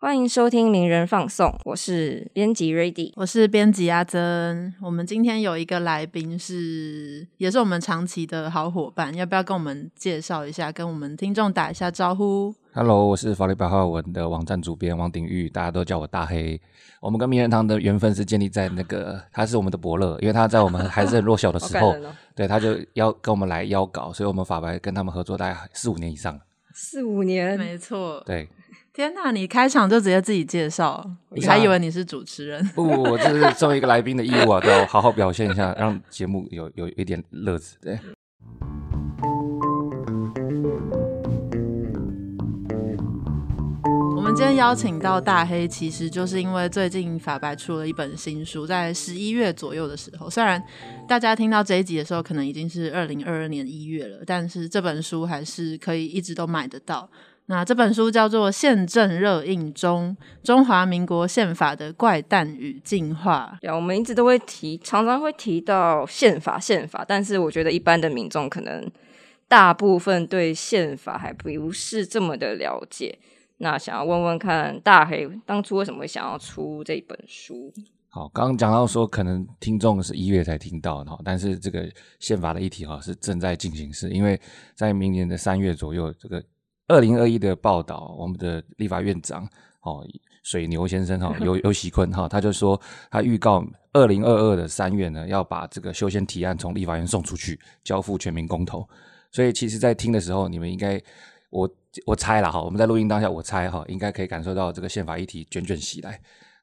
欢迎收听名人放送，我是编辑 Ready，我是编辑阿珍。我们今天有一个来宾是，也是我们长期的好伙伴，要不要跟我们介绍一下，跟我们听众打一下招呼？Hello，我是法律白话文的网站主编王鼎玉，大家都叫我大黑。我们跟名人堂的缘分是建立在那个，他是我们的伯乐，因为他在我们还是很弱小的时候，对，他就要跟我们来邀稿，所以我们法白跟他们合作大概四五年以上，四五年，没错，对。天哪！你开场就直接自己介绍，你还以为你是主持人？不，我这是作为一个来宾的义务啊，都要好好表现一下，让节目有有一点乐子。对。我们今天邀请到大黑，其实就是因为最近法白出了一本新书，在十一月左右的时候，虽然大家听到这一集的时候，可能已经是二零二二年一月了，但是这本书还是可以一直都买得到。那这本书叫做《宪政热映中中华民国宪法的怪诞与进化》。对，我们一直都会提，常常会提到宪法，宪法。但是我觉得一般的民众可能大部分对宪法还不是这么的了解。那想要问问看，大黑当初为什么会想要出这本书？好，刚刚讲到说，可能听众是一月才听到哈，但是这个宪法的议题哈是正在进行式，因为在明年的三月左右，这个。二零二一的报道，我们的立法院长哦，水牛先生哈，尤 尤喜坤哈，他就说他预告二零二二的三月呢，要把这个修宪提案从立法院送出去，交付全民公投。所以其实，在听的时候，你们应该我我猜了哈，我们在录音当下，我猜哈，应该可以感受到这个宪法议题卷卷袭来。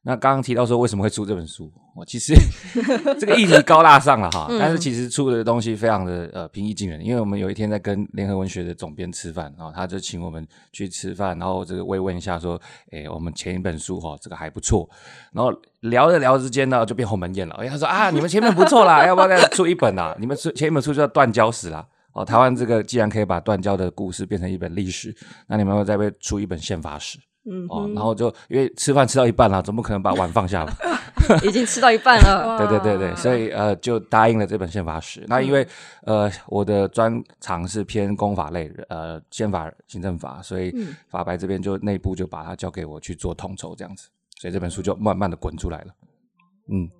那刚刚提到说为什么会出这本书，我其实 这个议题高大上了哈，但是其实出的东西非常的呃平易近人，因为我们有一天在跟联合文学的总编吃饭，然后他就请我们去吃饭，然后这个慰问一下说，哎，我们前一本书哈这个还不错，然后聊着聊之间呢就变鸿门宴了，哎，他说啊你们前面不错啦，要不要再出一本啊？你们出前一本书叫断交史啦，哦，台湾这个既然可以把断交的故事变成一本历史，那你们要再被出一本宪法史？嗯哦，然后就因为吃饭吃到一半了，总不可能把碗放下吧？已经吃到一半了。对对对对，所以呃，就答应了这本宪法史。那因为呃，我的专长是偏公法类，呃，宪法、行政法，所以法白这边就内部就把它交给我去做统筹这样子，所以这本书就慢慢的滚出来了。嗯。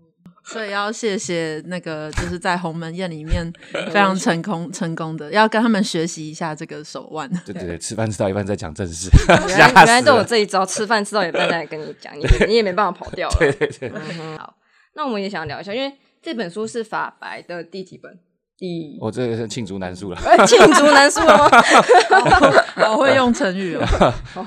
所以要谢谢那个，就是在鸿门宴里面 非常成功成功的，要跟他们学习一下这个手腕。对对对，吃饭吃到一半在讲正事，原来原来都有这一招，吃饭吃到一半再跟你讲，你你也没办法跑掉了。对对对。好，那我们也想聊一下，因为这本书是法白的第几本？第我这个是罄竹难书了，罄竹难书了吗？好会用成语哦。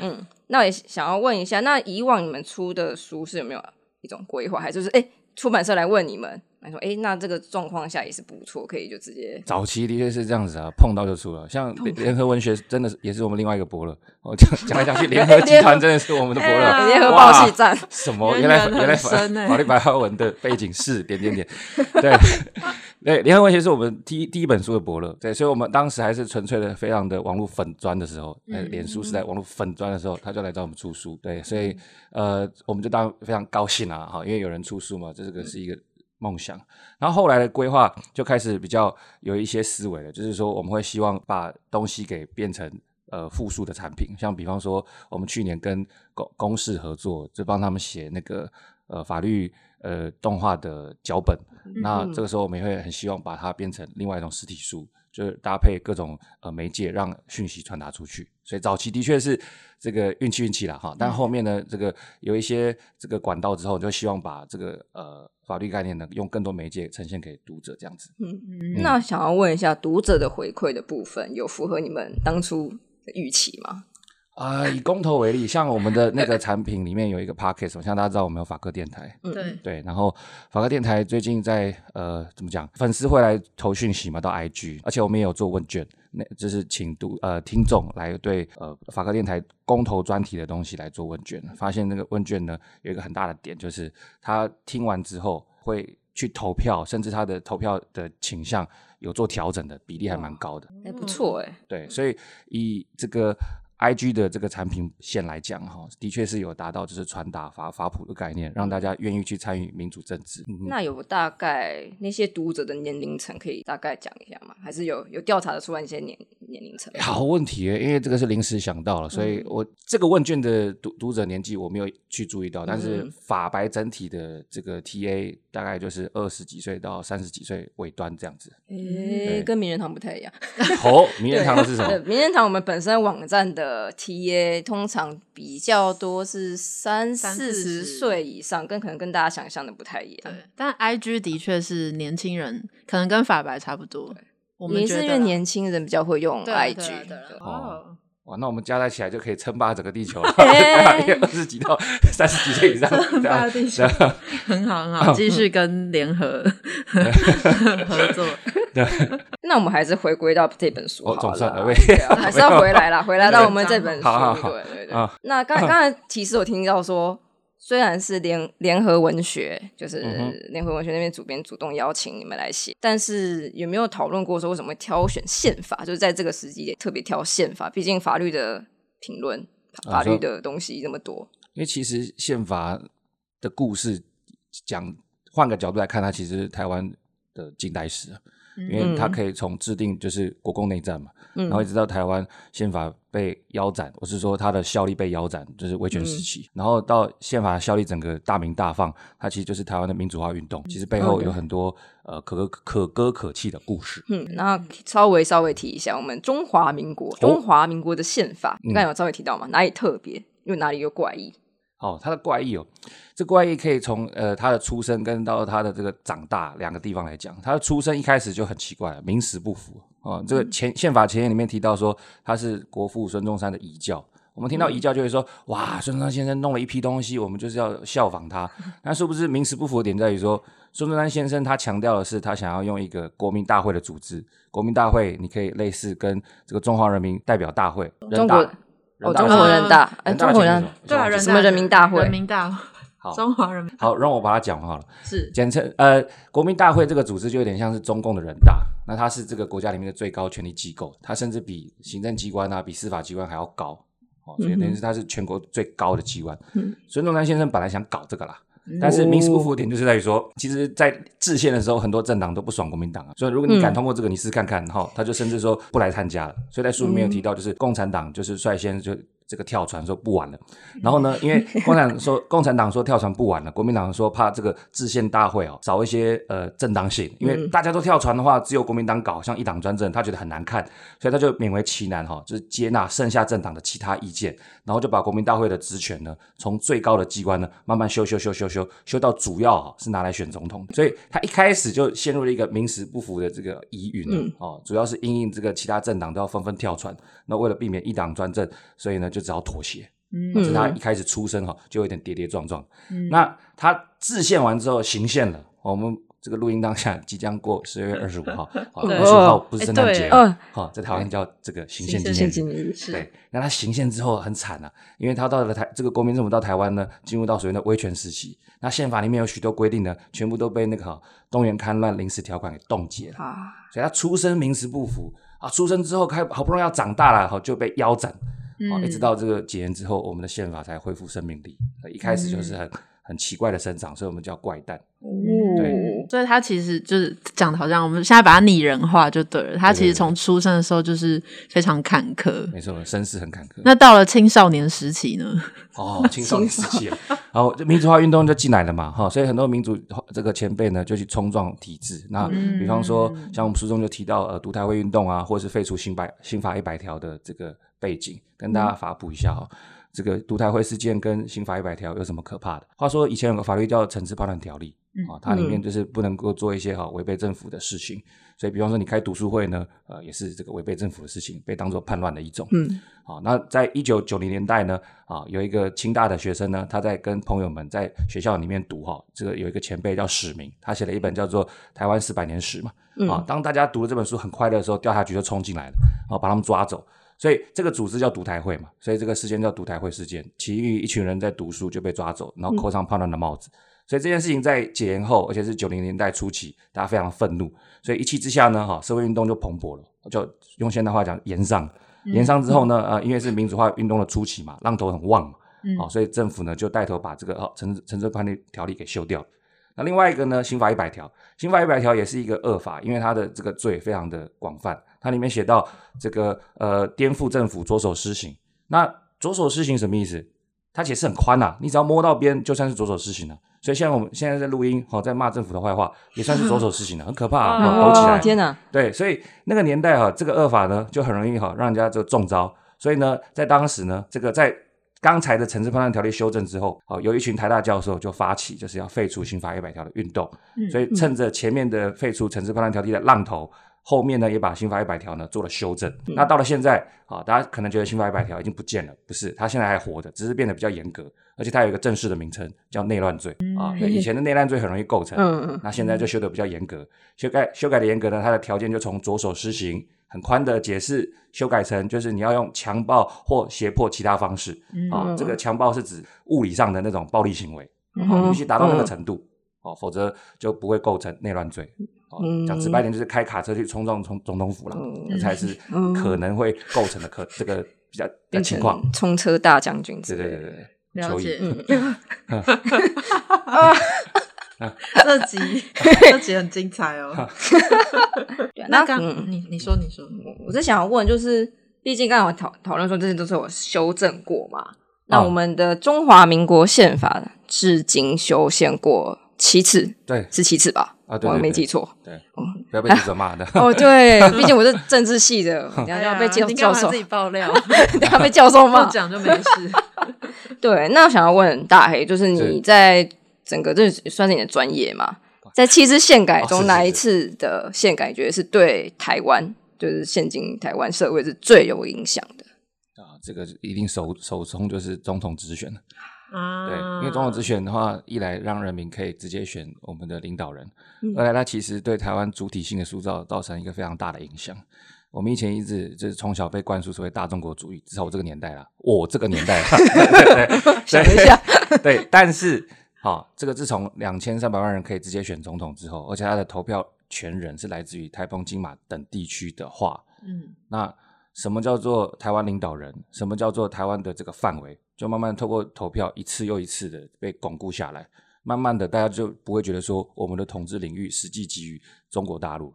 嗯，那我也想要问一下，那以往你们出的书是有没有一种规划，还是是哎？出版社来问你们，来说，哎，那这个状况下也是不错，可以就直接。早期的确是这样子啊，碰到就出了。像联合文学，真的是也是我们另外一个伯乐。我讲讲来讲去，联合集团真的是我们的伯乐。联合报系站什么？原来原来法律白话文的背景是点点点。对对，联合文学是我们第一第一本书的伯乐。对，所以我们当时还是纯粹的非常的网络粉砖的时候，呃，脸书是在网络粉砖的时候，他就来找我们出书。对，所以呃，我们就当非常高兴啊，哈，因为有人出书嘛，这个是一个。梦想，然后后来的规划就开始比较有一些思维了，就是说我们会希望把东西给变成呃复数的产品，像比方说我们去年跟公公司合作，就帮他们写那个呃法律呃动画的脚本，那这个时候我们也会很希望把它变成另外一种实体书，就是搭配各种呃媒介让讯息传达出去。所以早期的确是这个运气运气了哈，但后面呢这个有一些这个管道之后，就希望把这个呃。法律概念呢，用更多媒介呈现给读者，这样子。嗯嗯。那想要问一下，读者的回馈的部分，有符合你们当初的预期吗？啊，以公投为例，像我们的那个产品里面有一个 podcast，像大家知道我们有法科电台，对对，然后法科电台最近在呃怎么讲，粉丝会来投讯息嘛，到 IG，而且我们也有做问卷，那就是请读呃听众来对呃法科电台公投专题的东西来做问卷，发现那个问卷呢有一个很大的点，就是他听完之后会去投票，甚至他的投票的倾向有做调整的比例还蛮高的，还不错哎，对，所以以这个。I G 的这个产品线来讲，哈，的确是有达到就是传达法法普的概念，让大家愿意去参与民主政治。那有大概那些读者的年龄层可以大概讲一下吗？还是有有调查的出来一些年年龄层？好问题耶，因为这个是临时想到了，所以我这个问卷的读读者年纪我没有去注意到，但是嗯法白整体的这个 TA 大概就是二十几岁到三十几岁尾端这样子。诶，跟名人堂不太一样。哦，名人堂的是什 对，么？名人堂我们本身网站的 TA 通常比较多是三三四四十十岁以上，跟可能跟大家想象的不太一样。对，但 IG 的确是年轻人，可能跟法白差不多。我们也是因为年轻人比较会用 IG，对啊对啊。对哦，哇，那我们加在起来就可以称霸整个地球了，哎 二十几到三十几岁以上，称霸地球。很好很好，继续跟联合 合作。那我们还是回归到这本书好哦了，还是要回来啦，回来到我们这本书。好好好。对对对。啊。那刚刚才其实我听到说，虽然是联联合文学，就是联合文学那边主编主动邀请你们来写，但是有没有讨论过说为什么会挑选宪法？就是在这个时机点特别挑宪法，毕竟法律的评论、法律的东西这么多。因为其实宪法的故事讲，换个角度来看，它其实台湾的近代史啊，因为它可以从制定就是国共内战嘛，然后一直到台湾宪法被腰斩，我是说它的效力被腰斩，就是威权时期，然后到宪法效力整个大鸣大放，它其实就是台湾的民主化运动，其实背后有很多呃可歌可歌可泣的故事。嗯，那稍微稍微提一下，我们中华民国，中华民国的宪法，你刚才有稍微提到嘛，哪里特别，又哪里有怪异？哦，他的怪异哦，这怪异可以从呃他的出生跟到他的这个长大两个地方来讲。他的出生一开始就很奇怪了，名实不符哦。这个前宪法前言里面提到说他是国父孙中山的遗教，我们听到遗教就会说哇，孙中山先生弄了一批东西，我们就是要效仿他。那殊不知名词不符的点在于说，孙中山先生他强调的是他想要用一个国民大会的组织，国民大会你可以类似跟这个中华人民代表大会，人大中国哦，中人大是国人大，哎，人大中国人的前面是对啊，人什么什么人民大会人民大会，好中华人民好，让我把它讲完好了。是简称呃，国民大会这个组织就有点像是中共的人大，那它是这个国家里面的最高权力机构，它甚至比行政机关啊、比司法机关还要高哦，所以等于是它是全国最高的机关。嗯孙中山先生本来想搞这个啦。但是民事不服的点就是在于说，其实，在制宪的时候，很多政党都不爽国民党啊，所以如果你敢通过这个，你试看看哈，他就甚至说不来参加了。所以在书里面有提到，就是共产党就是率先就这个跳船说不玩了。然后呢，因为共产党说 共产党说跳船不玩了，国民党说怕这个制宪大会哦少一些呃正当性，因为大家都跳船的话，只有国民党搞，像一党专政，他觉得很难看，所以他就勉为其难哈，就是接纳剩下政党的其他意见，然后就把国民大会的职权呢，从最高的机关呢慢慢修修修修修修到主要哈是拿来选总统，所以他一开始就陷入了一个名实不符的这个疑云了、哦，主要是因应这个其他政党都要纷纷跳船，那为了避免一党专政，所以呢就只好妥协。嗯他一开始出生哈就有点跌跌撞撞。嗯那他制宪完之后行宪了，我们这个录音当下即将过十二月二十五号，二十五号不是圣诞节哦嗯，好，在台湾叫这个行宪纪念日。对，那他行宪之后很惨啊，因为他到了台这个国民政府到台湾呢，进入到所谓的威权时期。那宪法里面有许多规定呢，全部都被那个哈动员戡乱临时条款给冻结了。啊，所以他出生名实不符啊，出生之后开好不容易要长大了，哈就被腰斩，啊，一直到这个几年之后，我们的宪法才恢复生命力。呃一开始就是很、很奇怪的生长，所以我们叫怪诞。对所以他其实就是讲的好像我们现在把它拟人化就对了。他其实从出生的时候就是非常坎坷。没错，身世很坎坷。那到了青少年时期呢？哦，青少年时期了，然后民主化运动就进来了嘛，哈，所以很多民主这个前辈呢就去冲撞体制。那比方说，像我们书中就提到呃，独台会运动啊，或者是废除新百新法一百条的这个背景，跟大家发布一下哈。这个独台会事件跟刑法一百条有什么可怕的？话说以前有个法律叫《惩治叛乱条例》啊，它里面就是不能够做一些哈违背政府的事情。所以，比方说你开读书会呢，呃，也是这个违背政府的事情，被当作叛乱的一种。嗯，好，那在一九九零年代呢，啊，有一个清大的学生呢，他在跟朋友们在学校里面读哈，这个有一个前辈叫史明，他写了一本叫做《台湾四百年史》嘛。啊，当大家读了这本书很快乐的时候，调查局就冲进来了，啊把他们抓走。所以这个组织叫独台会嘛，所以这个事件叫独台会事件。其余一群人在读书就被抓走，然后扣上叛乱的帽子。所以这件事情在解严后，而且是九零年代初期，大家非常愤怒，所以一气之下呢，哈，社会运动就蓬勃了，就用现代话讲，延上。延上之后呢，呃，因为是民主化运动的初期嘛，浪头很旺嘛，好、所以政府呢就带头把这个哦《惩惩治叛逆条例》给修掉了。那另外一个呢，刑法一百条，刑法一百条也是一个恶法，因为它的这个罪非常的广泛，它里面写到这个呃颠覆政府着手施行。那着手施行什么意思？它解释很宽呐，你只要摸到边，就算是着手施行了。所以像我们现在在录音，好在骂政府的坏话，也算是着手施行了，很可怕啊，抖起来。天哪！对，所以那个年代哈，这个恶法呢，就很容易哈让人家就中招。所以呢，在当时呢，这个在刚才的《城治判断条例》修正之后，哦，有一群台大教授就发起就是要废除刑法一百条的运动。所以趁着前面的废除《城治判断条例》的浪头。后面呢，也把刑法一百条呢做了修正。那到了现在啊，大家可能觉得刑法一百条已经不见了，不是，它现在还活着，只是变得比较严格，而且它有一个正式的名称叫内乱罪啊。以前的内乱罪很容易构成，那现在就修得比较严格。修改修改的严格呢，它的条件就从着手施行很宽的解释，修改成就是你要用强暴或胁迫其他方式啊。这个强暴是指物理上的那种暴力行为，必须达到那个程度哦，否则就不会构成内乱罪。讲直白点，就是开卡车去冲撞总总统府了，这才是可能会构成的可这个比较的情况。冲车大将军，对对对对，了解。嗯，这集这集很精彩哦。那刚你你说你说，我是想要问，就是毕竟刚才我讨讨论说这些都是我修正过嘛？那我们的中华民国宪法至今修宪过七次，对，是七次吧？啊，我没记错，对，不要被记者骂的。哦，对，毕竟我是政治系的，等下要被教教授。自己爆料，等下被教授骂，讲就没事。对，那我想要问大黑，就是你在整个这算是你的专业嘛？在七次宪改中，哪一次的宪改觉得是对台湾，就是现今台湾社会是最有影响的？啊，这个一定首首冲就是总统直选了。啊，对，因为总统直选的话，一来让人民可以直接选我们的领导人，二来它其实对台湾主体性的塑造造成一个非常大的影响。我们以前一直就是从小被灌输所谓大中国主义，至少我这个年代啦，我这个年代，想一下，对，但是好，这个自从两千三百万人可以直接选总统之后，而且他的投票权人是来自于台风、金马等地区的话，嗯，那什么叫做台湾领导人？什么叫做台湾的这个范围？就慢慢透过投票一次又一次的被巩固下来，慢慢的大家就不会觉得说我们的统治领域实际基于中国大陆，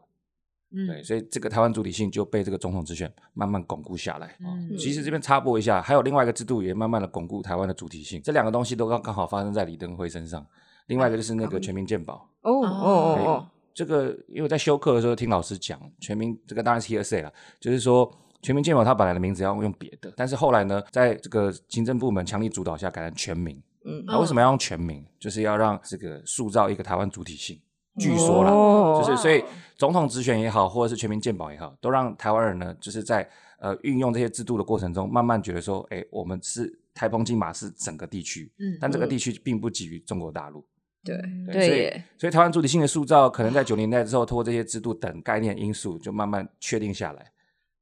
嗯，对，所以这个台湾主体性就被这个总统直选慢慢巩固下来。嗯，其实这边插播一下，还有另外一个制度也慢慢的巩固台湾的主体性，这两个东西都刚刚好发生在李登辉身上。另外一个就是那个全民健保。哦哦哦哦，这个因为在修课的时候听老师讲，全民这个当然是 hearsay 了，就是说。全民健保，它本来的名字要用别的，但是后来呢，在这个行政部门强力主导下，改成全民。嗯，那为什么要用全民？就是要让这个塑造一个台湾主体性。据说啦，就是所以总统直选也好，或者是全民健保也好，都让台湾人呢，就是在呃运用这些制度的过程中，慢慢觉得说，哎，我们是台风金马是整个地区，嗯，但这个地区并不基于中国大陆。对对，所以所以台湾主体性的塑造，可能在九年代之后，通过这些制度等概念因素，就慢慢确定下来。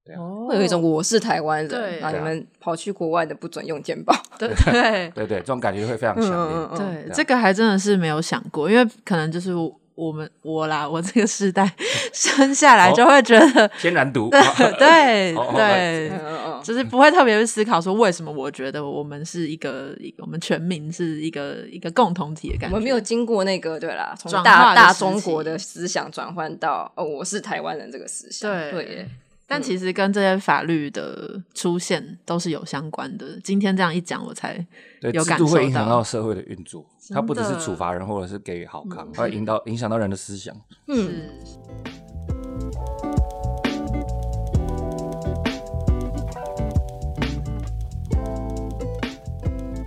对。会有一种我是台湾人，那你们跑去国外的不准用健保，对。对。对对，这种感觉会非常强烈。对，这个还真的是没有想过，因为可能就是我们我啦，我这个时代生下来就会觉得 天然毒，对对，就是不会特别去思考说为什么我觉得我们是一个我们全民是一个一个共同体的感觉，我们没有经过那个对啦，从大大中国的思想转换到哦，我是台湾人这个思想，对对。但其实跟这些法律的出现都是有相关的。今天这样一讲，我才有感受到，会影响到社会的运作。它不只是处罚人，或者是给予好康，它会引导影响到人的思想。嗯。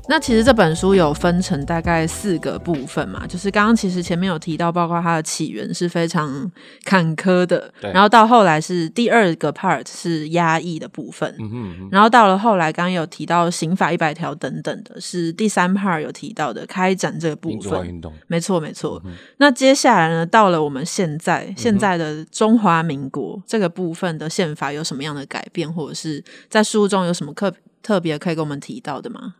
那其实这本书有分成大概四个部分嘛，就是刚刚其实前面有提到，包括它的起源是非常坎坷的，然后到后来是第二个 part 是压抑的部分，然后到了后来刚刚有提到刑法一百条等等的，是第三 part 有提到的开展这个部分，运动，没错没错。那接下来呢，到了我们现在现在的中华民国这个部分的宪法有什么样的改变，或者是在书中有什么特特别可以跟我们提到的吗？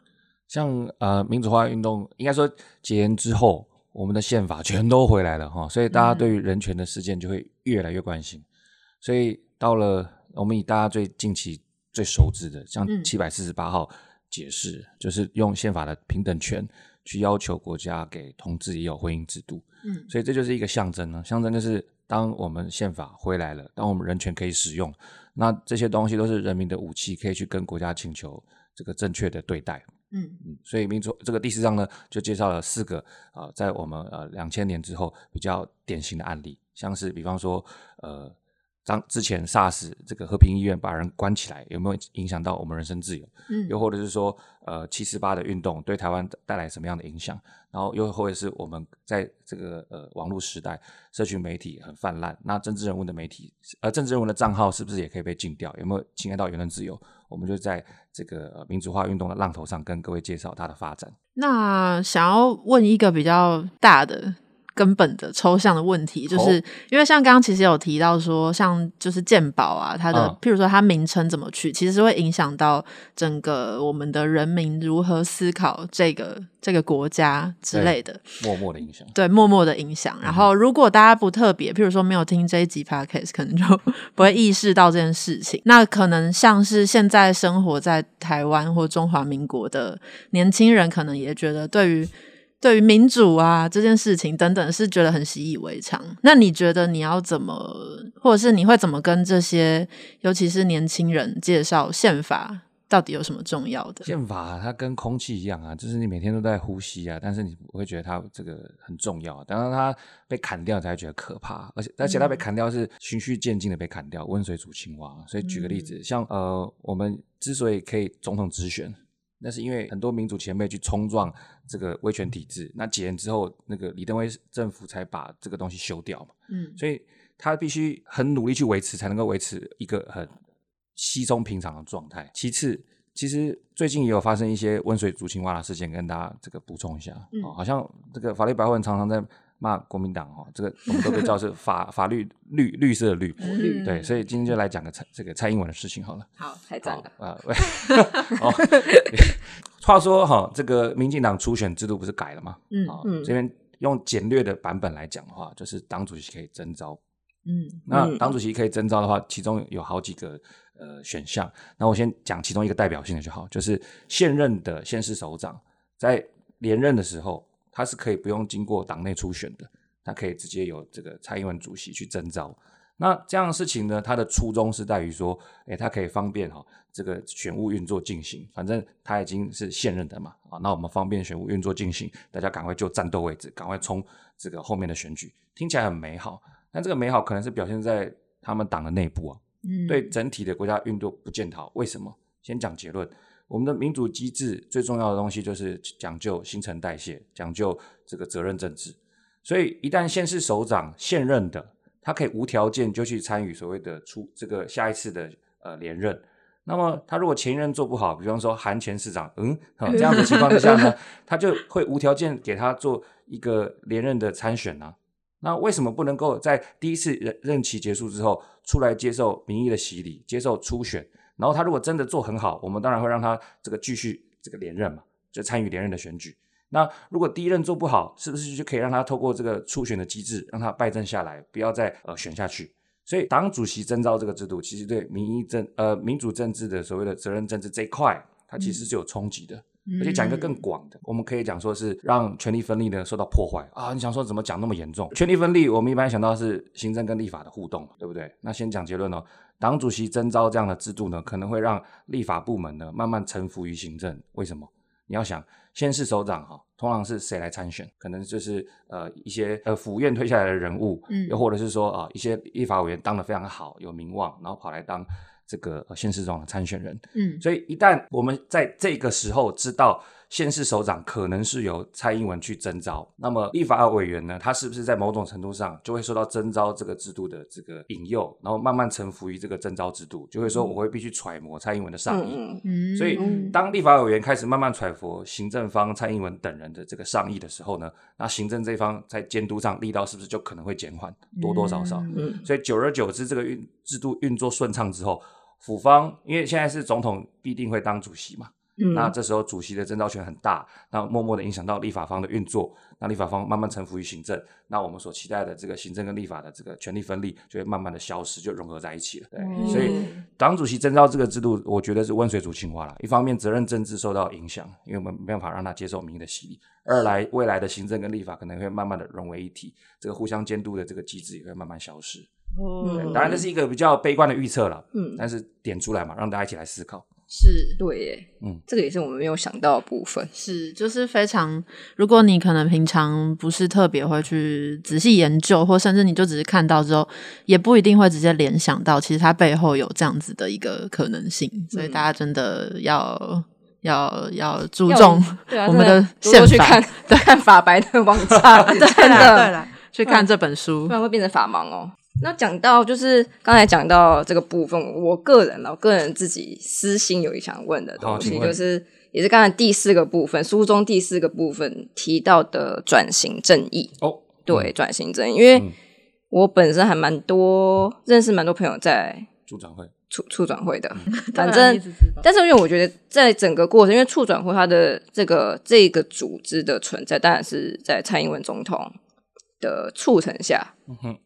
像呃民主化运动，应该说解严之后，我们的宪法全都回来了哈，所以大家对于人权的事件就会越来越关心。所以到了我们以大家最近期最熟知的，像七百四十八号解释，就是用宪法的平等权去要求国家给同志也有婚姻制度。嗯，所以这就是一个象征呢，象征就是当我们宪法回来了，当我们人权可以使用，那这些东西都是人民的武器，可以去跟国家请求这个正确的对待。嗯嗯，所以民主这个第四章呢，就介绍了四个啊、呃在我们呃两千年之后比较典型的案例，像是比方说呃，当之前 SARS 这个和平医院把人关起来，有没有影响到我们人身自由？嗯又或者是说，呃，七四八的运动对台湾带来什么样的影响？然后又或者是我们在这个呃网络时代，社群媒体很泛滥，那政治人物的媒体，呃，政治人物的账号是不是也可以被禁掉？有没有侵害到言论自由？我们就在这个呃民主化运动的浪头上跟各位介绍它的发展。那想要问一个比较大的、根本的抽象的问题，就是、哦因为像刚刚其实有提到说，像就是鉴宝啊，它的、嗯譬如说它名称怎么取，其实是会影响到整个我们的人民如何思考这个这个国家之类的。默默的影响。对，默默的影响。然后，如果大家不特别，譬如说没有听这一集 podcast，可能就 不会意识到这件事情。那可能像是现在生活在台湾或中华民国的年轻人，可能也觉得对于对于民主啊这件事情等等，是觉得很习以为常。那你觉得你要怎么，或者是你会怎么跟这些，尤其是年轻人介绍宪法到底有什么重要的？宪法它跟空气一样啊，就是你每天都在呼吸啊，但是你不会觉得它这个很重要啊。当然它被砍掉，才会觉得可怕。而且而且它被砍掉是循序渐进的被砍掉，温水煮青蛙。所以举个例子，像呃，我们之所以可以总统直选，那是因为很多民主前辈去冲撞这个威权体制，那几年之后，那个李登辉政府才把这个东西修掉嘛。嗯所以他必须很努力去维持，才能够维持一个很稀松平常的状态。其次，其实最近也有发生一些温水煮青蛙的事件，跟大家这个补充一下。嗯哦，好像这个法律白话文常常在骂国民党哦，这个 我们都被叫是法法律绿绿色的绿。嗯对，所以今天就来讲个蔡这个蔡英文的事情好了。好，太赞了。啊，喂，哦，话说哈，这个民进党初选制度不是改了吗？嗯啊嗯这边用简略的版本来讲的话，就是党主席可以征召。嗯那嗯党主席可以征召的话，其中有好几个呃选项。那我先讲其中一个代表性的就好，就是现任的县市首长在连任的时候，他是可以不用经过党内初选的，他可以直接由这个蔡英文主席去征召。那这样的事情呢，它的初衷是在于说，诶，他可以方便哈、这个选务运作进行，反正他已经是现任的嘛，啊，那我们方便选务运作进行，大家赶快就战斗位置，赶快冲这个后面的选举，听起来很美好，但这个美好可能是表现在他们党的内部啊，嗯对整体的国家运作不检讨。为什么？先讲结论。我们的民主机制最重要的东西就是讲究新陈代谢，讲究这个责任政治。所以一旦县市首长现任的，他可以无条件就去参与所谓的出这个下一次的呃连任。那么他如果前任做不好，比方说韩前市长，嗯，好这样的情况之下呢，他就会无条件给他做一个连任的参选啊。那为什么不能够在第一次任任期结束之后出来接受民意的洗礼，接受初选？然后他如果真的做很好，我们当然会让他这个继续这个连任嘛，就参与连任的选举。那如果第一任做不好，是不是就可以让他透过这个初选的机制，让他败阵下来，不要再呃选下去？所以党主席征召这个制度，其实对民意政呃民主政治的所谓的责任政治这一块，它其实是有冲击的。而且讲一个更广的，我们可以讲说是让权力分立呢受到破坏啊。你想说怎么讲那么严重？权力分立，我们一般想到是行政跟立法的互动，对不对？那先讲结论哦。党主席征召这样的制度呢，可能会让立法部门呢慢慢臣服于行政。为什么？你要想，先市首长哈、通常是谁来参选？可能就是呃一些呃府院推下来的人物，嗯又或者是说啊、一些立法委员当得非常好，有名望，然后跑来当这个呃县市长的参选人。嗯所以一旦我们在这个时候知道县市首长可能是由蔡英文去征召，那么立法委员呢，他是不是在某种程度上就会受到征召这个制度的这个引诱，然后慢慢臣服于这个征召制度，就会说我会必须揣摩蔡英文的上意。嗯嗯所以，当立法委员开始慢慢揣摩行政方蔡英文等人的这个上意的时候呢，那行政这一方在监督上力道是不是就可能会减缓，多多少少？嗯。所以久而久之，这个运制度运作顺畅之后，府方因为现在是总统必定会当主席嘛，嗯那这时候主席的征召权很大，那默默的影响到立法方的运作，那立法方慢慢臣服于行政，那我们所期待的这个行政跟立法的这个权力分立就会慢慢的消失，就融合在一起了。对，嗯所以党主席征召这个制度，我觉得是温水煮青蛙了。一方面责任政治受到影响，因为我们没办法让他接受民意的洗礼；二来未来的行政跟立法可能会慢慢的融为一体，这个互相监督的这个机制也会慢慢消失。嗯当然这是一个比较悲观的预测了，嗯但是点出来嘛，让大家一起来思考。是。对耶，嗯。这个也是我们没有想到的部分。是，就是非常，如果你可能平常不是特别会去仔细研究，或甚至你就只是看到之后，也不一定会直接联想到，其实它背后有这样子的一个可能性，所以嗯大家真的要要要注重我们真的多多去宪法看。看法白的网站，对真啦的对啦，去看这本书。不，然会变成法盲哦。那讲到就是刚才讲到这个部分，我个人啊，我个人自己私心有一想问的东西，就是也是刚才第四个部分，书中第四个部分提到的转型正义。哦，对，转型正义，因为嗯。我本身还蛮多认识蛮多朋友在助长会，促促转会的，嗯。反正但是因为我觉得在整个过程，因为促转会它的这个这个组织的存在，当然是在蔡英文总统的促成下，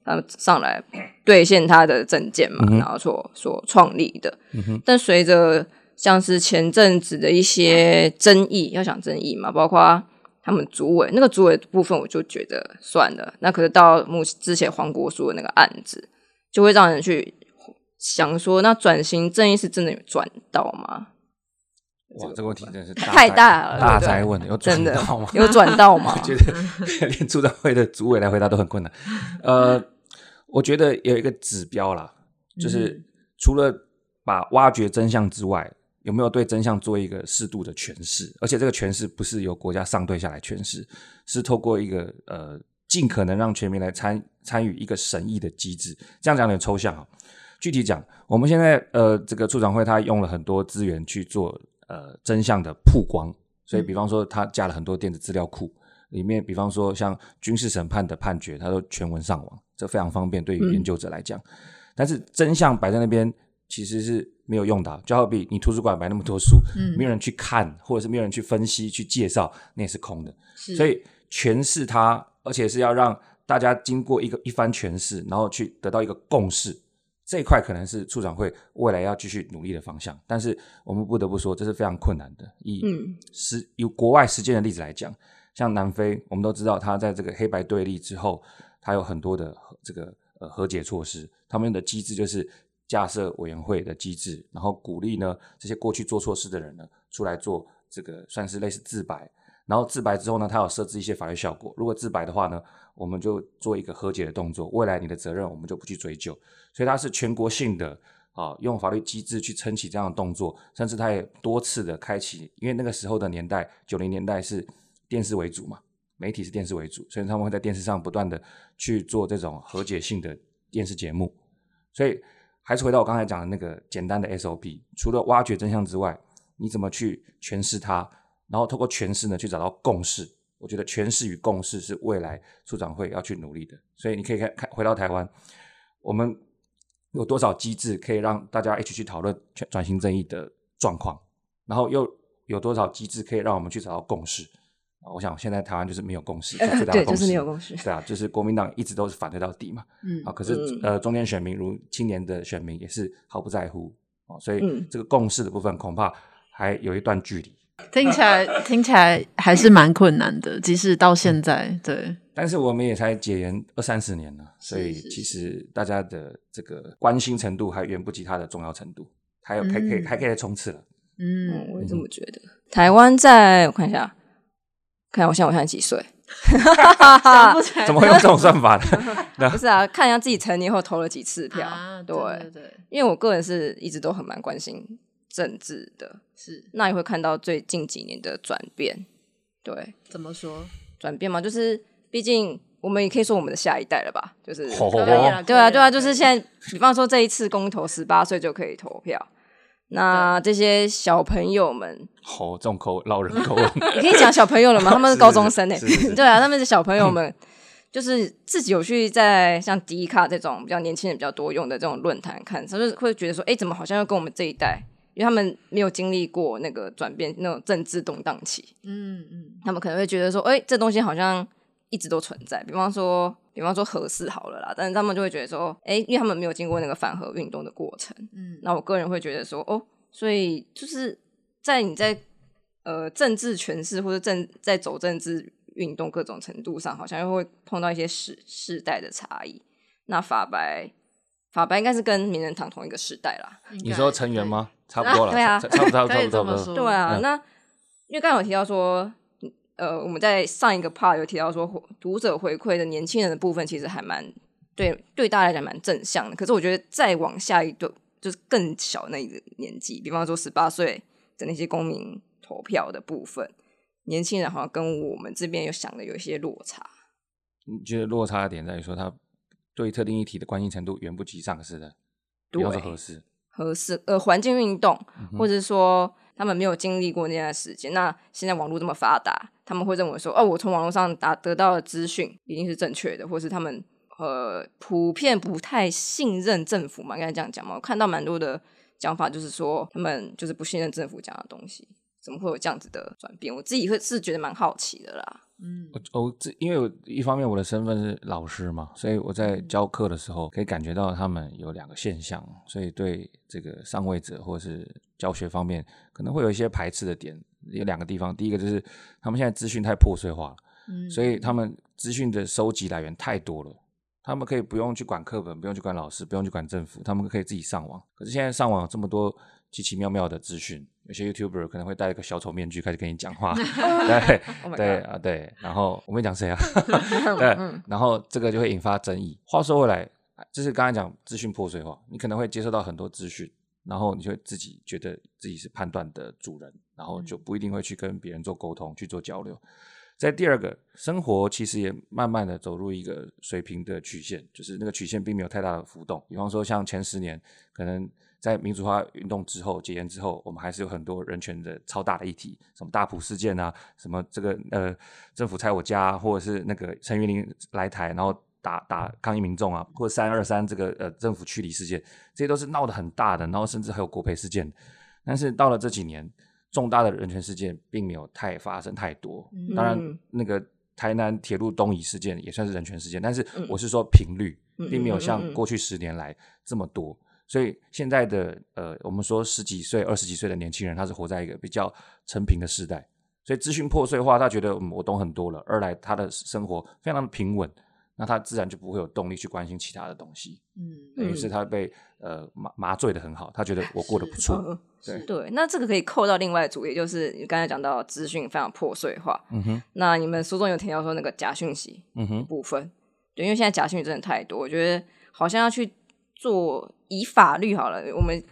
他们上来兑现他的政见嘛，嗯然后所所创立的。但随着像是前阵子的一些争议，要想争议嘛，包括他们主委那个主委的部分，我就觉得算了。那可是到目之前黄国书的那个案子，就会让人去想说，那转型正义是真的有转到吗？哇，这个问题真的是 太大了大灾问，有转到吗？有转到吗 我？觉得 连助长会的主委来回答都很困难。呃，我觉得有一个指标啦，就是除了把挖掘真相之外，有没有对真相做一个适度的诠释？而且这个诠释不是由国家上对下来诠释，是透过一个呃尽可能让全民来参参与一个审议的机制。这样讲有点抽象啊。具体讲，我们现在呃这个处长会他用了很多资源去做呃真相的曝光，所以比方说他加了很多电子资料库。里面，比方说像军事审判的判决，他都全文上网，这非常方便对于研究者来讲。但是真相摆在那边其实是没有用的啊、就好比你图书馆买那么多书，嗯没有人去看，或者是没有人去分析、去介绍，那也是空的。所以诠释它，而且是要让大家经过一个一番诠释，然后去得到一个共识。这一块可能是处长会未来要继续努力的方向，但是我们不得不说，这是非常困难的。以嗯实以国外实践的例子来讲，像南非，我们都知道，它在这个黑白对立之后，它有很多的这个呃和解措施。他们的机制就是架设委员会的机制，然后鼓励呢这些过去做错事的人呢出来做这个算是类似自白。然后自白之后呢，它有设置一些法律效果。如果自白的话呢，我们就做一个和解的动作，未来你的责任我们就不去追究。所以它是全国性的啊，用法律机制去撑起这样的动作，甚至它也多次的开启，因为那个时候的年代，九零年代是电视为主嘛，媒体是电视为主，所以他们会在电视上不断的去做这种和解性的电视节目。所以还是回到我刚才讲的那个简单的 SOP，除了挖掘真相之外，你怎么去诠释它，然后透过诠释呢去找到共识。我觉得诠释与共识是未来处长会要去努力的。所以你可以看看回到台湾，我们有多少机制可以让大家一起去讨论转转型正义的状况，然后又有多少机制可以让我们去找到共识？啊，我想现在台湾就是没有共识，是 最大的对，共识。就是没有共识。对啊，就是国民党一直都是反对到底嘛。嗯啊，可是、嗯呃，中间选民如青年的选民也是毫不在乎啊，所以嗯这个共识的部分恐怕还有一段距离。听起来听起来还是蛮困难的，即使到现在，对，但是我们也才解严二三十年了，所以其实大家的这个关心程度还远不及它的重要程度，还有还可以、嗯还可以再冲刺了。嗯，嗯，我也这么觉得。台湾在我看一下，看一下我现在我现在几岁？想不起来怎么会用这种算法呢？不是啊，看一下自己成年后投了几次票。啊，对，对对，因为我个人是一直都很蛮关心政治的，是。那也会看到最近几年的转变。对，怎么说？转变嘛，就是毕竟我们也可以说我们的下一代了吧，就是对啊，对啊，就是现在，比方说这一次公投，十八岁就可以投票。那这些小朋友们，哦、这种口老人口吻，你可以讲小朋友了吗？他们是高中生呢、对啊，他们是小朋友们，就是自己有去在像迪卡这种比较年轻人比较多用的这种论坛看，他就是会觉得说，哎、怎么好像又跟我们这一代因为他们没有经历过那个转变，那种政治动荡期，嗯嗯他们可能会觉得说，哎、这东西好像一直都存在。比方说，比方说核四好了啦，但是他们就会觉得说，哎、因为他们没有经过那个反核运动的过程。嗯那我个人会觉得说，哦，所以就是在你在呃政治诠释或者政在走政治运动各种程度上，好像又会碰到一些世世代的差异。那法白法白应该是跟名人堂同一个时代啦。你说成员吗？差不多了，对啊差差不多，差不多，对啊，嗯那因为刚刚有提到说，呃，我们在上一个 part 有提到说，读者回馈的年轻人的部分，其实还蛮对对大家来讲蛮正向的。可是我觉得再往下一段，就是更小那个年纪，比方说十八岁的那些公民投票的部分，年轻人好像跟我们这边有想的有一些落差。你觉得落差的点在于说，他对特定议题的关心程度远不及上市的，比方说合适。合适呃环境运动，或者说他们没有经历过那段时间。那现在网络这么发达，他们会认为说，哦，我从网络上达得到的资讯一定是正确的，或是他们呃普遍不太信任政府嘛，应该这样讲嘛。我看到蛮多的讲法，就是说他们就是不信任政府讲的东西，怎么会有这样子的转变？我自己会是觉得蛮好奇的啦。嗯我我这因为我一方面我的身份是老师嘛，所以我在教课的时候可以感觉到他们有两个现象，所以对这个上位者或是教学方面可能会有一些排斥的点，有两个地方。第一个就是他们现在资讯太破碎化了，嗯所以他们资讯的收集来源太多了。他们可以不用去管课本，不用去管老师，不用去管政府，他们可以自己上网。可是现在上网有这么多奇奇妙妙的资讯，有些 YouTuber 可能会戴一个小丑面具开始跟你讲话，对 Oh 对啊对，然后我没讲谁啊，对，然后这个就会引发争议。话说回来，就是刚才讲资讯破碎化，你可能会接受到很多资讯，然后你就会自己觉得自己是判断的主人，然后就不一定会去跟别人做沟通、去做交流。在第二个，生活其实也慢慢的走入一个水平的曲线，就是那个曲线并没有太大的浮动。比方说，像前十年，可能在民主化运动之后、解严之后，我们还是有很多人权的超大的议题，什么大埔事件啊，什么这个呃政府拆我家、啊，或者是那个陈云林来台，然后打打抗议民众啊，或者三二三这个呃政府驱离事件，这些都是闹得很大的，然后甚至还有国赔事件。但是到了这几年，重大的人权事件并没有太发生太多。嗯当然嗯，那个台南铁路东移事件也算是人权事件，但是嗯我是说频率，嗯并没有像过去十年来这么多。所以现在的呃，我们说十几岁、二十几岁的年轻人，他是活在一个比较成平的时代，所以资讯破碎化，他觉得、嗯、我懂很多了。二来他的生活非常的平稳，那他自然就不会有动力去关心其他的东西。嗯等于是他被呃麻麻醉的很好，他觉得我过得不错。嗯对对，那这个可以扣到另外的主题，就是你刚才讲到资讯非常破碎化。嗯哼，那你们书中有提到说那个假讯息嗯哼，部分，对，因为现在假讯息真的太多，我觉得好像要去做以法律好了，我们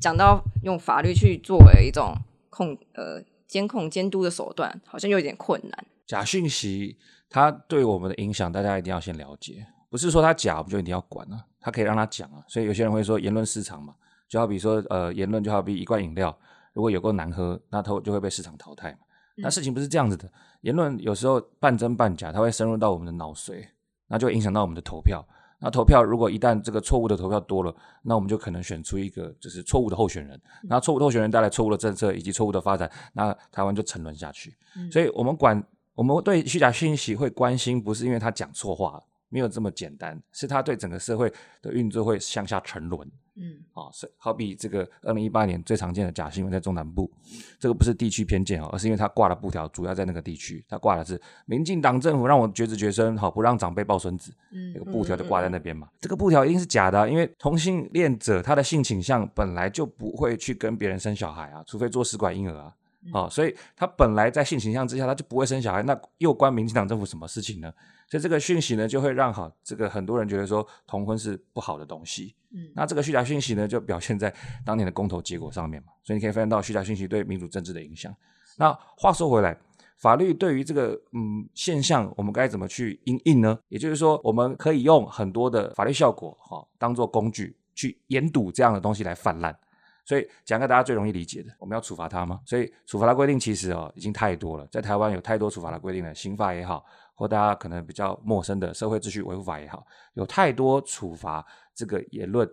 讲到用法律去作为一种控呃监控监督的手段，好像有点困难。假讯息它对我们的影响，大家一定要先了解，不是说它假我们就一定要管啊，它可以让它讲啊。所以有些人会说言论市场嘛，就好比说呃言论就好比一罐饮料，如果有够难喝，那它就会被市场淘汰嘛。但事情不是这样子的，言论有时候半真半假，它会深入到我们的脑髓，那就影响到我们的投票。那投票如果一旦这个错误的投票多了，那我们就可能选出一个就是错误的候选人，那错误的候选人带来错误的政策以及错误的发展，那台湾就沉沦下去。所以我们管我们对虚假信息会关心，不是因为他讲错话，没有这么简单，是他对整个社会的运作会向下沉沦。嗯啊，是好比这个二零一八年最常见的假新闻在中南部，这个不是地区偏见哦，而是因为他挂的布条，主要在那个地区，他挂的是民进党政府让我绝子绝孙，好不让长辈抱孙子，那个嗯布条就挂在那边嘛。这个布条一定是假的啊、因为同性恋者他的性倾向本来就不会去跟别人生小孩啊，除非做试管婴儿啊。哦，所以他本来在性倾向之下，他就不会生小孩，那又关民进党政府什么事情呢？所以这个讯息呢，就会让哈这个很多人觉得说同婚是不好的东西。嗯那这个虚假讯息呢，就表现在当年的公投结果上面嘛。所以你可以发现到虚假讯息对民主政治的影响。那话说回来，法律对于这个嗯现象，我们该怎么去应应呢？也就是说，我们可以用很多的法律效果哈、哦，当做工具去研堵这样的东西来泛滥。所以讲个大家最容易理解的，我们要处罚他吗？所以处罚的规定其实哦已经太多了，在台湾有太多处罚的规定了，刑法也好，或大家可能比较陌生的社会秩序维护法也好，有太多处罚这个言论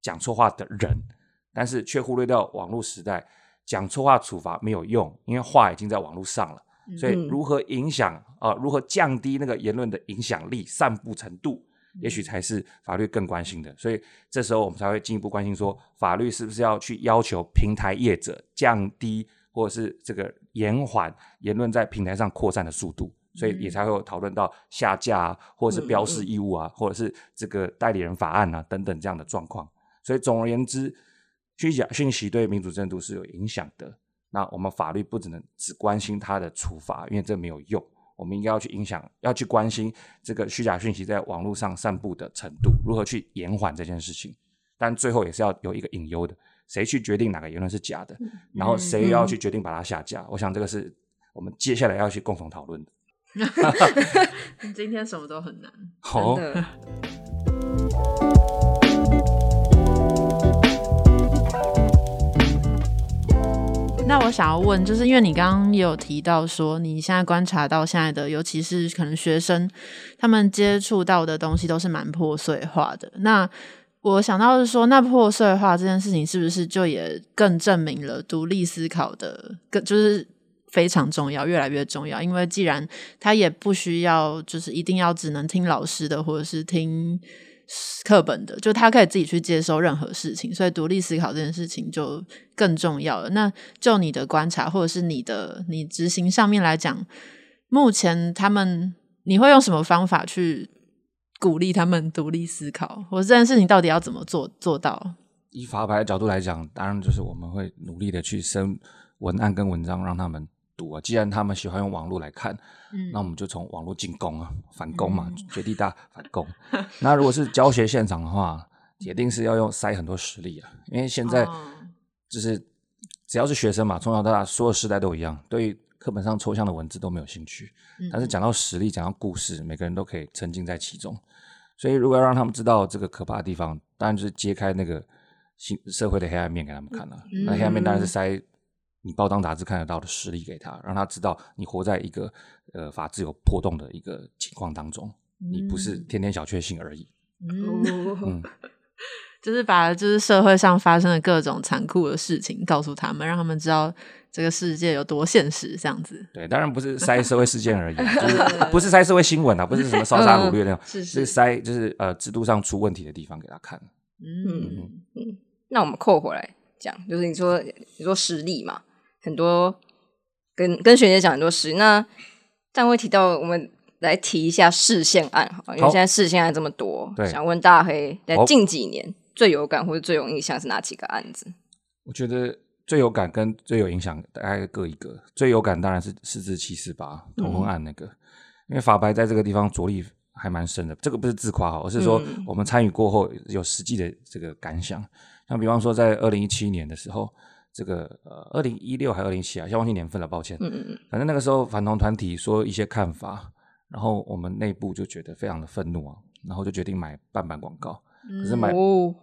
讲错话的人。但是却忽略掉网络时代讲错话处罚没有用，因为话已经在网络上了。所以如何影响啊？如何降低那个言论的影响力、散布程度，也许才是法律更关心的。所以这时候我们才会进一步关心说，法律是不是要去要求平台业者降低或者是这个延缓言论在平台上扩散的速度？所以也才会有讨论到下架啊，或者是标示义务啊，或者是这个代理人法案啊等等这样的状况。所以总而言之，虚假讯息对民主制度是有影响的。那我们法律不只能只关心它的处罚，因为这没有用。我们应该要去影响，要去关心这个虚假讯息在网络上散布的程度，如何去延缓这件事情。但最后也是要有一个隐忧的，谁去决定哪个言论是假的，然后谁要去决定把它下架。我想这个是我们接下来要去共同讨论的。今天什么都很难，好。那我想要问，就是因为你刚刚也有提到说，你现在观察到现在的，尤其是可能学生他们接触到的东西都是蛮破碎化的。那我想到是说，那破碎化这件事情是不是就也更证明了独立思考的，更就是非常重要，越来越重要？因为既然他也不需要，就是一定要只能听老师的，或者是听。课本的，就他可以自己去接受任何事情，所以独立思考这件事情就更重要了。那就你的观察，或者是你的你执行上面来讲，目前他们你会用什么方法去鼓励他们独立思考？或者这件事情到底要怎么做做到？以法牌的角度来讲，当然就是我们会努力的去生文案跟文章，让他们。啊，既然他们喜欢用网络来看，那我们就从网络进攻啊，反攻嘛，绝地大反攻。那如果是教学现场的话，铁定是要用塞很多实力啊，因为现在就是只要是学生嘛，从小到大所有时代都一样，对课本上抽象的文字都没有兴趣。但是讲到实力，讲到故事，每个人都可以沉浸在其中。所以如果要让他们知道这个可怕的地方，当然就是揭开那个新社会的黑暗面给他们看了。那黑暗面当然是塞。你报章杂志看得到的实力给他，让他知道你活在一个呃法治有破洞的一个情况当中，你不是天天小确幸而已。嗯，就是把就是社会上发生的各种残酷的事情告诉他们，让他们知道这个世界有多现实。这样子，对，当然不是塞社会事件而已，就是 不是塞社会新闻啊，不是什么烧杀掳掠那种，是塞就是呃制度上出问题的地方给他看。嗯嗯，那我们扣回来讲，就是你说你说实力嘛。很多跟跟学姐讲很多事，那但会提到我们来提一下视线案哈，因为现在视线案这么多，想问大黑在近几年最有感或者最有印象是哪几个案子？我觉得最有感跟最有影响大概各一个，最有感当然是四至七四八同婚案那个，因为法白在这个地方着力还蛮深的，这个不是自夸哈，而是说我们参与过后有实际的这个感想，像比方说在二零一七年的时候。这个呃，二零一六还是二零七啊？先忘记年份了，抱歉。嗯嗯嗯。反正那个时候反同团体说一些看法，然后我们内部就觉得非常的愤怒啊，然后就决定买半版广告。可是买，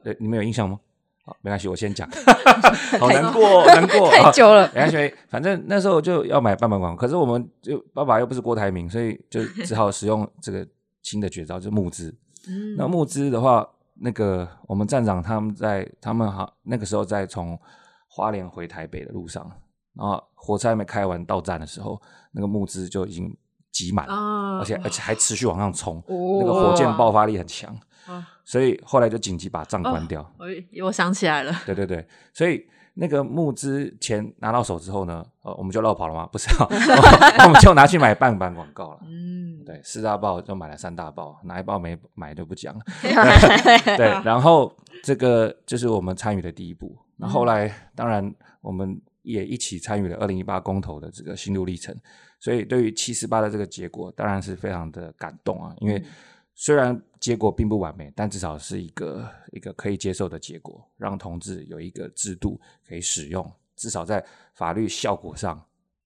对你们有印象吗？好，没关系，我先讲。好难过，难过，太久了。没关系，反正那时候就要买半版广告，可是我们就爸爸又不是郭台铭，所以就只好使用这个新的绝招，就募资。嗯。那募资的话，那个我们站长他们在，他们好那个时候在从。花莲回台北的路上，然后火车还没开完到站的时候，那个募资就已经挤满了，而且而且还持续往上冲，那个火箭爆发力很强，所以后来就紧急把账关掉。我我想起来了，对对对，所以那个募资钱拿到手之后呢，呃，我们就绕跑了吗？不是，我们就拿去买半版广告了。嗯，对，四大报就买了三大报，哪一报没买就不讲了。对，然后这个就是我们参与的第一步。那后来，当然我们也一起参与了二零一八公投的这个心路历程，所以对于七十八的这个结果，当然是非常的感动啊。因为虽然结果并不完美，但至少是一个一个可以接受的结果，让同志有一个制度可以使用，至少在法律效果上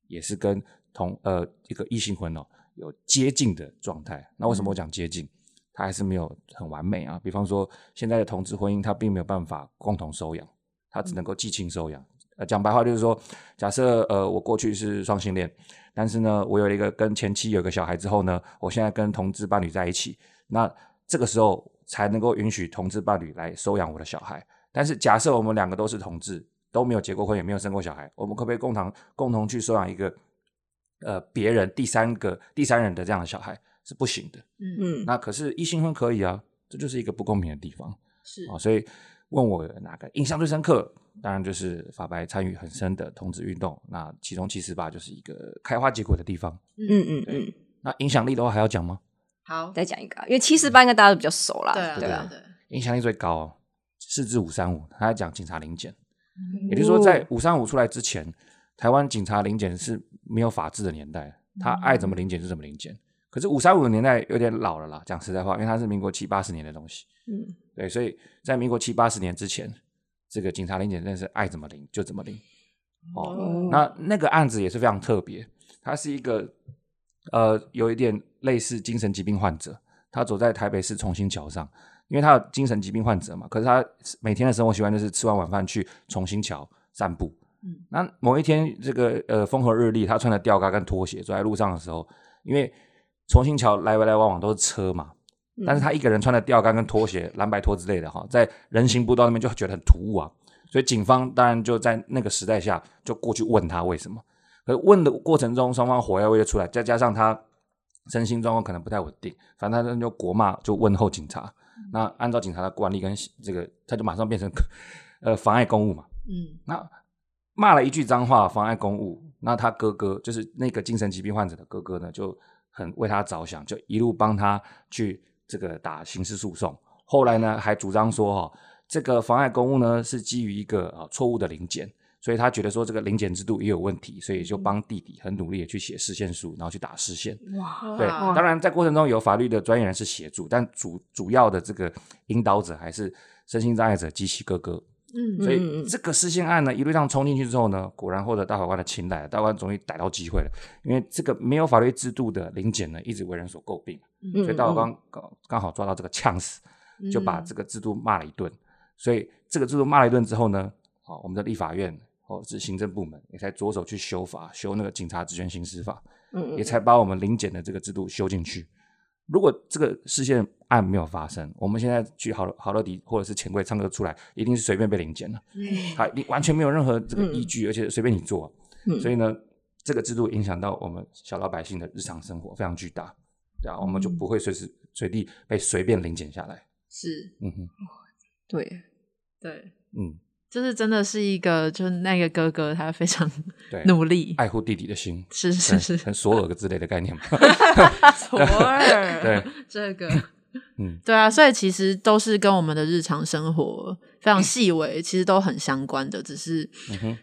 也是跟同呃一个异性婚哦有接近的状态。那为什么我讲接近？它还是没有很完美啊。比方说，现在的同志婚姻，它并没有办法共同收养。他只能够寄情收养。呃，讲白话就是说，假设呃我过去是双性恋，但是呢，我有一个跟前妻有个小孩之后呢，我现在跟同志伴侣在一起，那这个时候才能够允许同志伴侣来收养我的小孩。但是假设我们两个都是同志，都没有结过婚，也没有生过小孩，我们可不可以共同共同去收养一个呃别人第三个第三人的这样的小孩？是不行的。嗯，那可是异性婚可以啊，这就是一个不公平的地方是啊、所以问我哪个印象最深刻，当然就是法白参与很深的同志运动。那其中七十八就是一个开花结果的地方。嗯嗯嗯，那影响力的话还要讲吗？好，再讲一个啊，因为七十八应该大家都比较熟啦，对啊，对啊，对？啊，对，影响力最高、哦，四至五三五，他在讲警察临检，嗯。也就是说，在五三五出来之前，台湾警察临检是没有法治的年代，他爱怎么临检就怎么临检。可是五三五的年代有点老了啦，讲实在话，因为它是民国七八十年的东西，嗯对，所以在民国七八十年之前，这个警察临检真的是爱怎么领就怎么领。哦，哦那那个案子也是非常特别，他是一个呃有一点类似精神疾病患者，他走在台北市重新桥上，因为他有精神疾病患者嘛，可是他每天的生活习惯就是吃完晚饭去重新桥散步。嗯那某一天，这个呃风和日丽，他穿着吊嘎跟拖鞋走在路上的时候，因为重新桥来来往往都是车嘛，但是他一个人穿着吊杆跟拖鞋、蓝白拖之类的哈，在人行步道那边就觉得很突兀啊，所以警方当然就在那个时代下就过去问他为什么。可是问的过程中，双方火药味就出来，再加上他身心状况可能不太稳定，反正他就国骂就问候警察。那按照警察的惯例跟这个，他就马上变成 呃妨碍公务嘛。嗯那骂了一句脏话，妨碍公务。那他哥哥就是那个精神疾病患者的哥哥呢，就很为他着想，就一路帮他去这个打刑事诉讼。后来呢，还主张说哈、哦，这个妨碍公务呢是基于一个啊错误的临检，所以他觉得说这个临检制度也有问题，所以就帮弟弟很努力的去写释宪书，然后去打释宪。哇，对，哇当然在过程中有法律的专业人士协助，但主主要的这个引导者还是身心障碍者及其哥哥。嗯所以这个失宪案呢，一路上冲进去之后呢，果然获得大法官的青睐，大法官终于逮到机会了。因为这个没有法律制度的临检呢，一直为人所诟病，嗯所以大法官刚刚好抓到这个呛死，就把这个制度骂了一顿。所以这个制度骂了一顿之后呢，好，我们的立法院或者是行政部门也才着手去修法，修那个警察职权行使法，嗯也才把我们临检的这个制度修进去。如果这个事件案没有发生，我们现在去好好乐迪或者是钱柜唱歌出来，一定是随便被临检了。他你完全没有任何这个依据，而且随便你做，嗯。所以呢，这个制度影响到我们小老百姓的日常生活非常巨大，对啊，我们就不会随时随地被随便临检下来。是。嗯哼，对，对，嗯，就是真的是一个，就是那个哥哥他非常对，努力，爱护弟弟的心，是是是，很索尔之类的概念嘛。索尔，对，这个，嗯，对啊，所以其实都是跟我们的日常生活非常细微，其实都很相关的，只是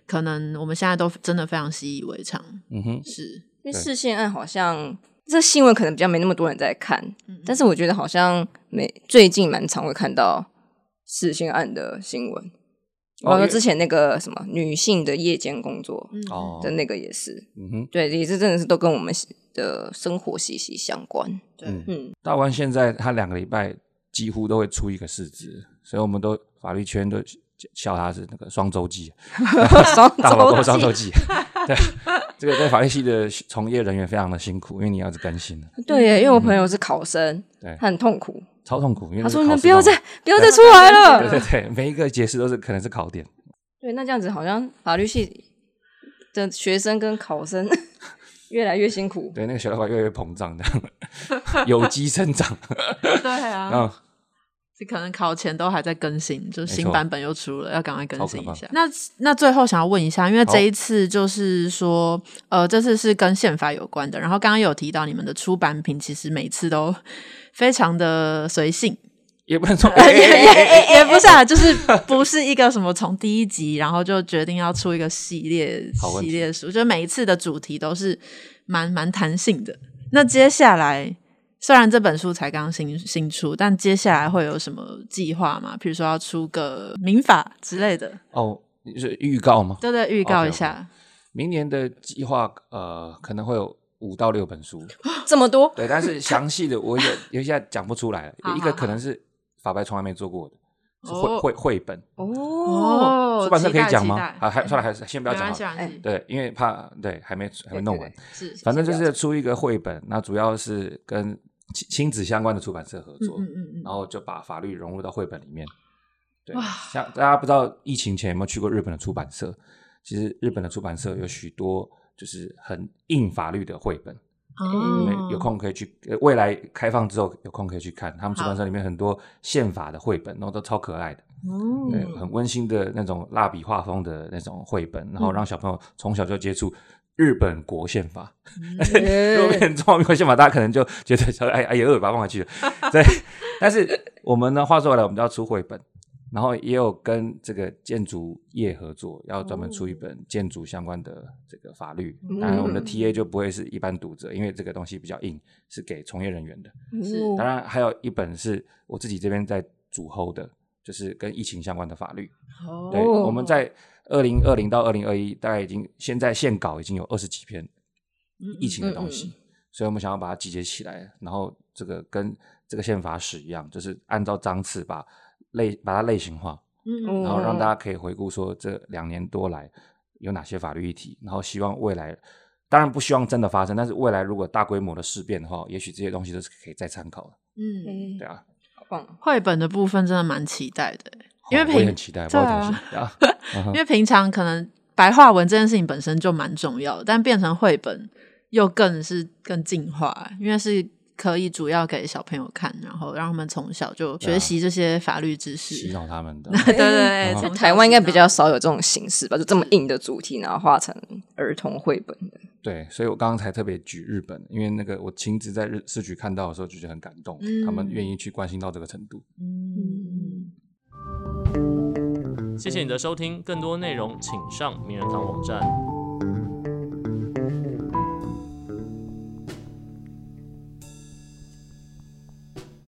可能我们现在都真的非常习以为常，嗯哼，是，因为对视线案好像这新闻可能比较没那么多人在看，嗯但是我觉得好像每最近蛮常会看到死刑案的新闻。包括哦因为之前那个什么女性的夜间工作嗯哦，的那个也是，嗯哼，对，也是真的是都跟我们的生活息息相关。对，嗯嗯，大湾现在他两个礼拜几乎都会出一个市值，所以我们都法律圈都笑他是那个双周记，双周双周记，记。对，这个在法律系的从业人员非常的辛苦，因为你要一直更新，对耶，因为我朋友是考生，对他很痛苦，超痛苦。因为他说：“那是考试你们不要再不要再出来了。”对对对，每一个解释都是可能是考点。对，那这样子好像法律系的学生跟考生 越来越辛苦。对，那个小老板越来越膨胀，这样 有机生长。对啊，可能考前都还在更新，就没错。新版本又出了，要赶快更新一下。那那最后想要问一下，因为这一次就是说，呃，这次是跟宪法有关的，然后刚刚有提到你们的出版品，其实每次都非常的随性，也不能说 也也也不是啊，就是不是一个什么从第一集然后就决定要出一个系列系列书，就每一次的主题都是蛮蛮弹性的。那接下来虽然这本书才刚新新出，但接下来会有什么计划吗？比如说要出个民法之类的，哦，你是预告吗？对对，预告一下。明年的计划呃，可能会有五到六本书。这么多，对，但是详细的我有有一下讲不出来了。好一个可能是法白从来没做过的，绘绘绘本。哦，哦，出版社可以讲吗？啊，还算了，还是先不要讲好了。对，因为怕对还没还没弄完，是，反正就是出一个绘本，那主要是跟亲亲子相关的出版社合作，嗯嗯嗯嗯，然后就把法律融入到绘本里面。对，像大家不知道疫情前有没有去过日本的出版社？其实日本的出版社有许多就是很硬法律的绘本，有空可以去。未来开放之后有空可以去看，他们出版社里面很多宪法的绘本，然后都超可爱的，对，很温馨的那种蜡笔画风的那种绘本，然后让小朋友从小就接触日本国宪法。如果变中华民国宪法，大家可能就觉得哎哎呀，把它放回去了。对，但是我们呢，话说回来，我们就要出绘本。然后也有跟这个建筑业合作，要专门出一本建筑相关的这个法律。当然，我们的 TA 就不会是一般读者，因为这个东西比较硬，是给从业人员的。是，当然还有一本是我自己这边在主 hold 的，就是跟疫情相关的法律。哦，对，我们在二零二零到二零二一，大概已经现在现稿已经有二十几篇疫情的东西，所以我们想要把它集结起来，然后这个跟这个宪法史一样，就是按照章次把。类把它类型化，嗯，然后让大家可以回顾说这两年多来有哪些法律议题，然后希望未来当然不希望真的发生，但是未来如果大规模的事变的话，也许这些东西都是可以再参考的。嗯，对啊，好棒！绘本的部分真的蛮期待的，因为平很期待，对啊，因为平常可能白话文这件事情本身就蛮重要的，但变成绘本又更是更进化，因为是。可以主要给小朋友看，然后让他们从小就学习这些法律知识，洗脑他们的。对 对对，台湾应该比较少有这种形式吧，就这么硬的主题，然后画成儿童绘本的。对，所以我刚刚才特别举日本，因为那个我亲自在日市局看到的时候，就觉得很感动，他们愿意去关心到这个程度。嗯，谢谢你的收听，更多内容请上名人堂网站。